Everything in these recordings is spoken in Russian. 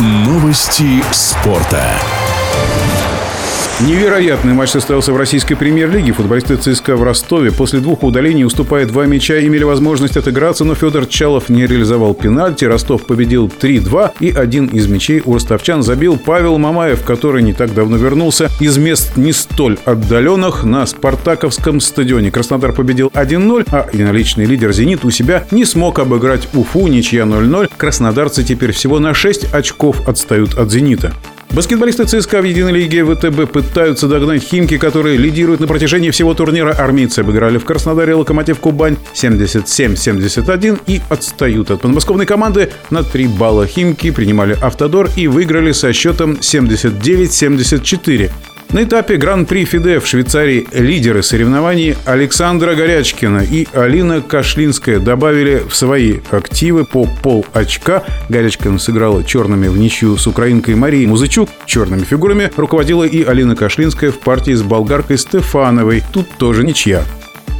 Новости спорта. Невероятный матч состоялся в российской премьер-лиге. Футболисты ЦСКА в Ростове после двух удалений, уступая два мяча, имели возможность отыграться, но Федор Чалов не реализовал пенальти. Ростов победил 3-2, и один из мячей у ростовчан забил Павел Мамаев, который не так давно вернулся из мест не столь отдаленных на Спартаковском стадионе. Краснодар победил 1-0, а единоличный лидер «Зенит» у себя не смог обыграть Уфу, ничья 0-0. Краснодарцы теперь всего на 6 очков отстают от «Зенита». Баскетболисты ЦСКА в единой лиге ВТБ пытаются догнать Химки, которые лидируют на протяжении всего турнира. Армейцы обыграли в Краснодаре Локомотив Кубань 77-71 и отстают от подмосковной команды на 3 балла. Химки принимали Автодор и выиграли со счетом 79-74. На этапе Гран-при ФИДЕ в Швейцарии лидеры соревнований Александра Горячкина и Алина Кашлинская добавили в свои активы по пол очка. Горячкина сыграла черными в ничью с украинкой Марией Музычук. Черными фигурами руководила и Алина Кашлинская в партии с болгаркой Стефановой. Тут тоже ничья.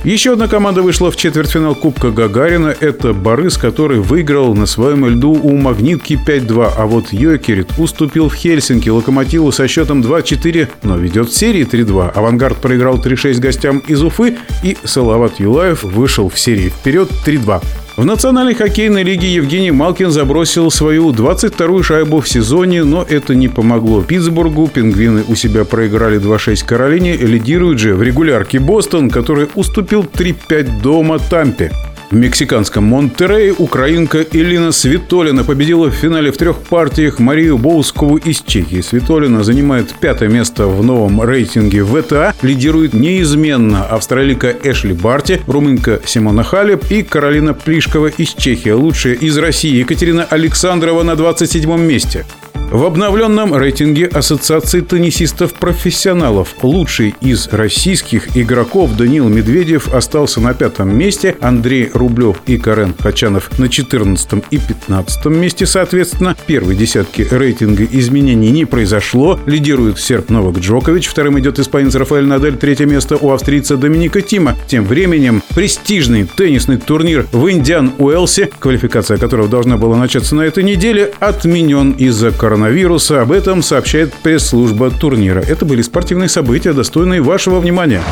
Еще одна команда вышла в четвертьфинал Кубка Гагарина. Это Борис, который выиграл на своем льду у Магнитки 5-2. А вот Йокерит уступил в Хельсинки Локомотиву со счетом 2-4, но ведет в серии 3-2. Авангард проиграл 3-6 гостям из Уфы, и Салават Юлаев вышел в серии вперед 3-2. В Национальной хоккейной лиге Евгений Малкин забросил свою 22-ю шайбу в сезоне, но это не помогло Питтсбургу. Пингвины у себя проиграли 2-6 Каролине. Лидирует же в регулярке Бостон, который уступил 3-5 дома Тампе. В мексиканском Монтерее украинка Элина Светолина победила в финале в трех партиях Марию Боускову из Чехии. Светолина занимает пятое место в новом рейтинге ВТА, лидирует неизменно австралийка Эшли Барти, румынка Симона Халеп и Каролина Плишкова из Чехии. Лучшая из России Екатерина Александрова на 27 месте. В обновленном рейтинге Ассоциации теннисистов-профессионалов лучший из российских игроков Даниил Медведев остался на пятом месте, Андрей Рублев и Карен Хачанов на 14 и 15 месте, соответственно. Первой десятки рейтинга изменений не произошло. Лидирует серб Новак Джокович, вторым идет испанец Рафаэль Надель, третье место у австрийца Доминика Тима. Тем временем престижный теннисный турнир в Индиан Уэлсе, квалификация которого должна была начаться на этой неделе, отменен из-за коронавируса коронавируса. Об этом сообщает пресс-служба турнира. Это были спортивные события, достойные вашего внимания.